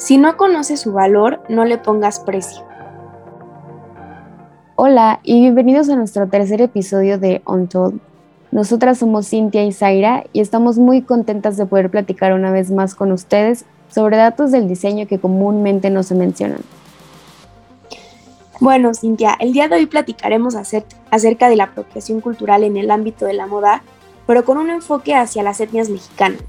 Si no conoces su valor, no le pongas precio. Hola y bienvenidos a nuestro tercer episodio de Untold. Nosotras somos Cintia y Zaira y estamos muy contentas de poder platicar una vez más con ustedes sobre datos del diseño que comúnmente no se mencionan. Bueno, Cintia, el día de hoy platicaremos acerca de la apropiación cultural en el ámbito de la moda, pero con un enfoque hacia las etnias mexicanas.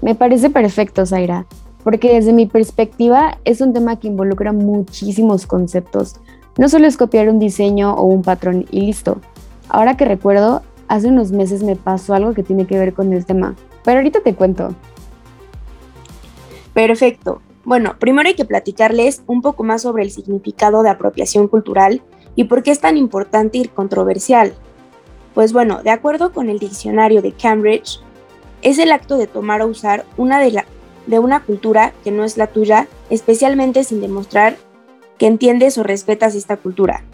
Me parece perfecto, Zaira porque desde mi perspectiva es un tema que involucra muchísimos conceptos. No solo es copiar un diseño o un patrón y listo. Ahora que recuerdo, hace unos meses me pasó algo que tiene que ver con el tema, pero ahorita te cuento. Perfecto. Bueno, primero hay que platicarles un poco más sobre el significado de apropiación cultural y por qué es tan importante y controversial. Pues bueno, de acuerdo con el diccionario de Cambridge, es el acto de tomar o usar una de, las de una cultura que no es la tuya, especialmente sin demostrar que entiendes o respetas esta cultura.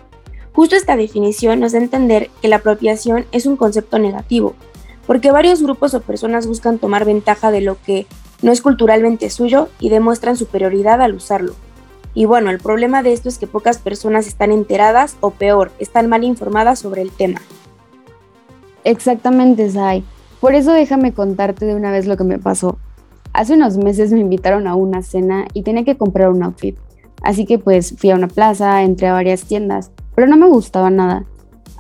Justo esta definición nos da a entender que la apropiación es un concepto negativo, porque varios grupos o personas buscan tomar ventaja de lo que no es culturalmente suyo y demuestran superioridad al usarlo. Y bueno, el problema de esto es que pocas personas están enteradas o peor, están mal informadas sobre el tema. Exactamente, Zay. Por eso déjame contarte de una vez lo que me pasó. Hace unos meses me invitaron a una cena y tenía que comprar un outfit. Así que pues fui a una plaza, entré a varias tiendas, pero no me gustaba nada.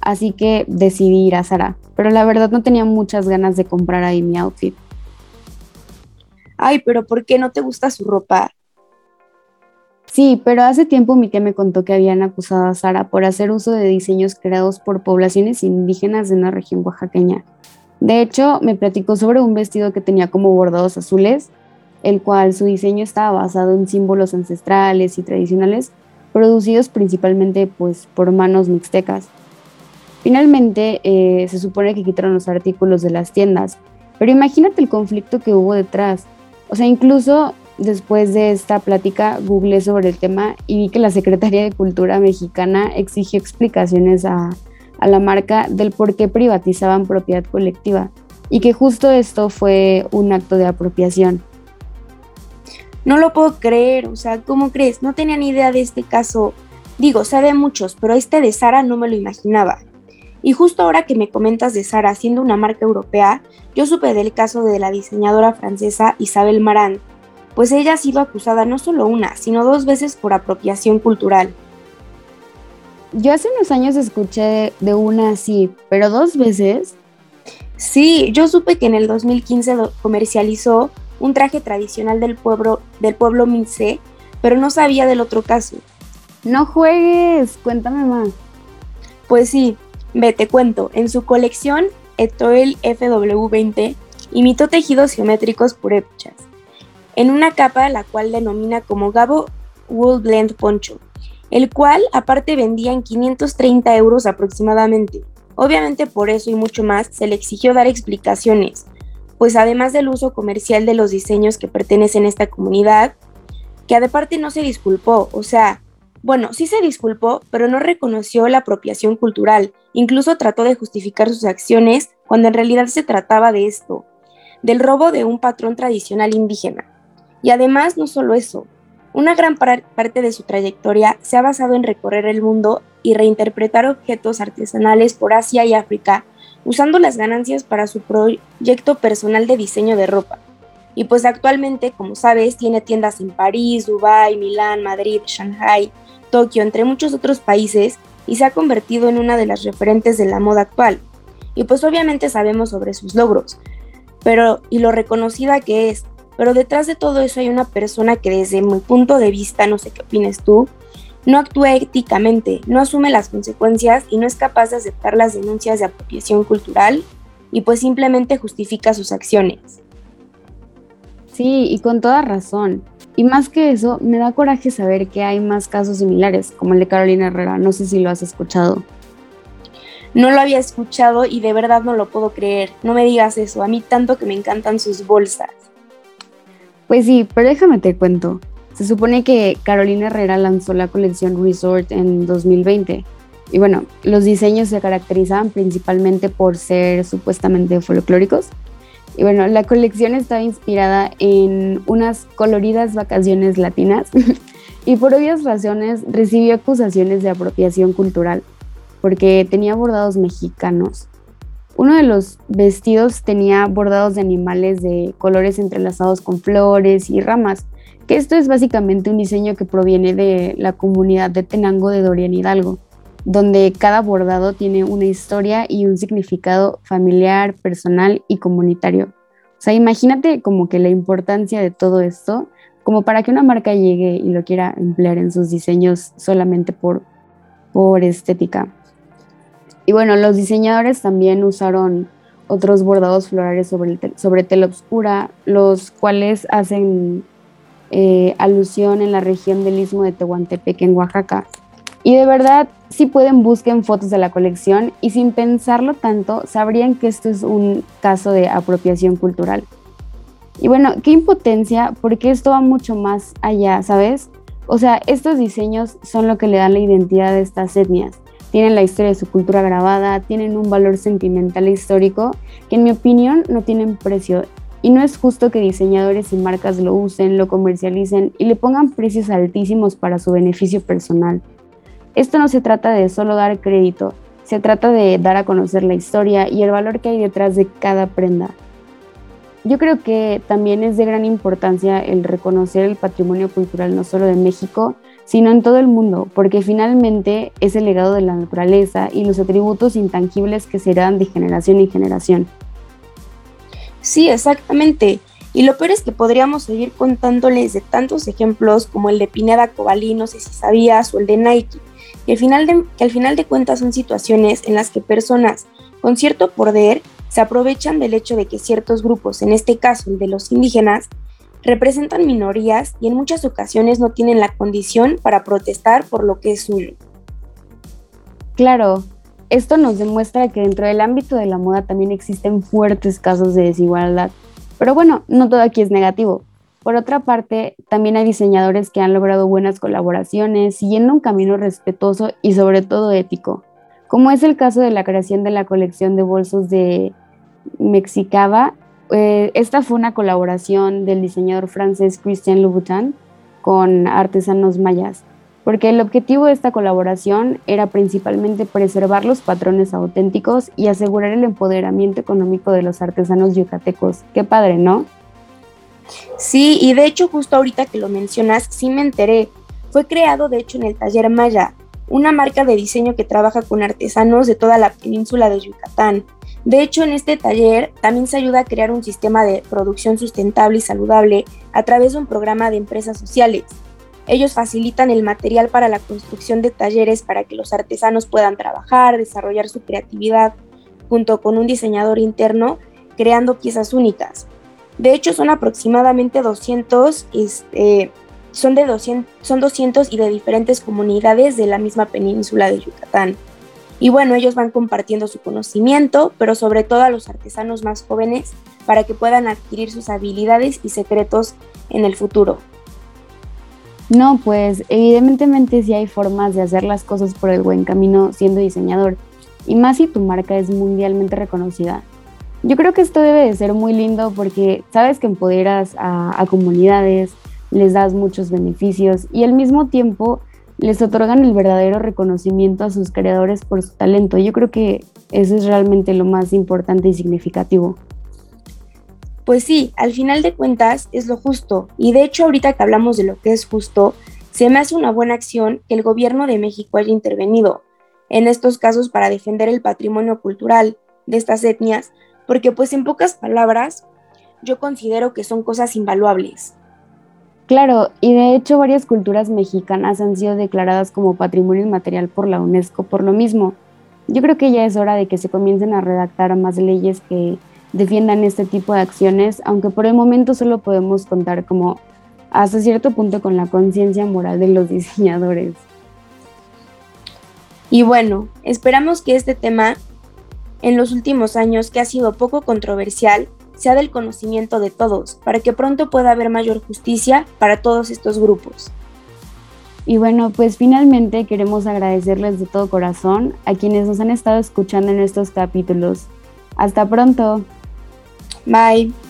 Así que decidí ir a Zara, pero la verdad no tenía muchas ganas de comprar ahí mi outfit. Ay, pero ¿por qué no te gusta su ropa? Sí, pero hace tiempo mi tía me contó que habían acusado a Sara por hacer uso de diseños creados por poblaciones indígenas de una región oaxaqueña. De hecho, me platicó sobre un vestido que tenía como bordados azules, el cual su diseño estaba basado en símbolos ancestrales y tradicionales, producidos principalmente pues, por manos mixtecas. Finalmente, eh, se supone que quitaron los artículos de las tiendas, pero imagínate el conflicto que hubo detrás. O sea, incluso después de esta plática, googleé sobre el tema y vi que la Secretaría de Cultura mexicana exigió explicaciones a, a la marca del por qué privatizaban propiedad colectiva y que justo esto fue un acto de apropiación. No lo puedo creer, o sea, ¿cómo crees? No tenía ni idea de este caso. Digo, sabe muchos, pero este de Sara no me lo imaginaba. Y justo ahora que me comentas de Sara siendo una marca europea, yo supe del caso de la diseñadora francesa Isabel Marant, pues ella ha sido acusada no solo una, sino dos veces por apropiación cultural. Yo hace unos años escuché de una así, pero dos veces. Sí, yo supe que en el 2015 comercializó un traje tradicional del pueblo, del pueblo Mince, pero no sabía del otro caso. No juegues, cuéntame más. Pues sí, ve, te cuento. En su colección, Etoile FW20 imitó tejidos geométricos purépchas, en una capa la cual denomina como Gabo Wool Blend Poncho el cual aparte vendía en 530 euros aproximadamente. Obviamente por eso y mucho más se le exigió dar explicaciones, pues además del uso comercial de los diseños que pertenecen a esta comunidad, que aparte no se disculpó, o sea, bueno, sí se disculpó, pero no reconoció la apropiación cultural, incluso trató de justificar sus acciones cuando en realidad se trataba de esto, del robo de un patrón tradicional indígena. Y además no solo eso, una gran parte de su trayectoria se ha basado en recorrer el mundo y reinterpretar objetos artesanales por Asia y África, usando las ganancias para su proyecto personal de diseño de ropa. Y pues actualmente, como sabes, tiene tiendas en París, Dubái, Milán, Madrid, Shanghai, Tokio, entre muchos otros países, y se ha convertido en una de las referentes de la moda actual. Y pues obviamente sabemos sobre sus logros, pero y lo reconocida que es, pero detrás de todo eso hay una persona que desde mi punto de vista, no sé qué opines tú, no actúa éticamente, no asume las consecuencias y no es capaz de aceptar las denuncias de apropiación cultural y pues simplemente justifica sus acciones. Sí, y con toda razón. Y más que eso, me da coraje saber que hay más casos similares, como el de Carolina Herrera. No sé si lo has escuchado. No lo había escuchado y de verdad no lo puedo creer. No me digas eso, a mí tanto que me encantan sus bolsas. Pues sí, pero déjame te cuento. Se supone que Carolina Herrera lanzó la colección Resort en 2020. Y bueno, los diseños se caracterizaban principalmente por ser supuestamente folclóricos. Y bueno, la colección estaba inspirada en unas coloridas vacaciones latinas y por obvias razones recibió acusaciones de apropiación cultural porque tenía bordados mexicanos. Uno de los vestidos tenía bordados de animales de colores entrelazados con flores y ramas, que esto es básicamente un diseño que proviene de la comunidad de Tenango de Dorian Hidalgo, donde cada bordado tiene una historia y un significado familiar, personal y comunitario. O sea, imagínate como que la importancia de todo esto, como para que una marca llegue y lo quiera emplear en sus diseños solamente por, por estética. Y bueno, los diseñadores también usaron otros bordados florales sobre, sobre tela oscura, los cuales hacen eh, alusión en la región del istmo de Tehuantepec en Oaxaca. Y de verdad, si pueden, busquen fotos de la colección y sin pensarlo tanto, sabrían que esto es un caso de apropiación cultural. Y bueno, qué impotencia, porque esto va mucho más allá, ¿sabes? O sea, estos diseños son lo que le dan la identidad de estas etnias tienen la historia de su cultura grabada, tienen un valor sentimental e histórico que en mi opinión no tienen precio. Y no es justo que diseñadores y marcas lo usen, lo comercialicen y le pongan precios altísimos para su beneficio personal. Esto no se trata de solo dar crédito, se trata de dar a conocer la historia y el valor que hay detrás de cada prenda. Yo creo que también es de gran importancia el reconocer el patrimonio cultural no solo de México, sino en todo el mundo, porque finalmente es el legado de la naturaleza y los atributos intangibles que se heredan de generación en generación. Sí, exactamente. Y lo peor es que podríamos seguir contándoles de tantos ejemplos como el de Pineda Cobalí, no sé si sabías, o el de Nike, que al, final de, que al final de cuentas son situaciones en las que personas con cierto poder se aprovechan del hecho de que ciertos grupos, en este caso el de los indígenas, representan minorías y en muchas ocasiones no tienen la condición para protestar por lo que es suyo. Claro, esto nos demuestra que dentro del ámbito de la moda también existen fuertes casos de desigualdad. Pero bueno, no todo aquí es negativo. Por otra parte, también hay diseñadores que han logrado buenas colaboraciones, siguiendo un camino respetuoso y sobre todo ético, como es el caso de la creación de la colección de bolsos de Mexicava eh, esta fue una colaboración del diseñador francés Christian Louboutin con artesanos mayas, porque el objetivo de esta colaboración era principalmente preservar los patrones auténticos y asegurar el empoderamiento económico de los artesanos yucatecos. Qué padre, ¿no? Sí, y de hecho justo ahorita que lo mencionas, sí me enteré. Fue creado de hecho en el taller Maya, una marca de diseño que trabaja con artesanos de toda la península de Yucatán. De hecho, en este taller también se ayuda a crear un sistema de producción sustentable y saludable a través de un programa de empresas sociales. Ellos facilitan el material para la construcción de talleres para que los artesanos puedan trabajar, desarrollar su creatividad junto con un diseñador interno, creando piezas únicas. De hecho, son aproximadamente 200, este, son, de 200, son 200 y de diferentes comunidades de la misma península de Yucatán. Y bueno, ellos van compartiendo su conocimiento, pero sobre todo a los artesanos más jóvenes para que puedan adquirir sus habilidades y secretos en el futuro. No, pues evidentemente sí hay formas de hacer las cosas por el buen camino siendo diseñador, y más si tu marca es mundialmente reconocida. Yo creo que esto debe de ser muy lindo porque sabes que empoderas a, a comunidades, les das muchos beneficios y al mismo tiempo les otorgan el verdadero reconocimiento a sus creadores por su talento. Yo creo que eso es realmente lo más importante y significativo. Pues sí, al final de cuentas es lo justo. Y de hecho ahorita que hablamos de lo que es justo, se me hace una buena acción que el gobierno de México haya intervenido en estos casos para defender el patrimonio cultural de estas etnias, porque pues en pocas palabras yo considero que son cosas invaluables. Claro, y de hecho varias culturas mexicanas han sido declaradas como patrimonio inmaterial por la UNESCO por lo mismo. Yo creo que ya es hora de que se comiencen a redactar más leyes que defiendan este tipo de acciones, aunque por el momento solo podemos contar como hasta cierto punto con la conciencia moral de los diseñadores. Y bueno, esperamos que este tema en los últimos años, que ha sido poco controversial, sea del conocimiento de todos, para que pronto pueda haber mayor justicia para todos estos grupos. Y bueno, pues finalmente queremos agradecerles de todo corazón a quienes nos han estado escuchando en estos capítulos. Hasta pronto. Bye.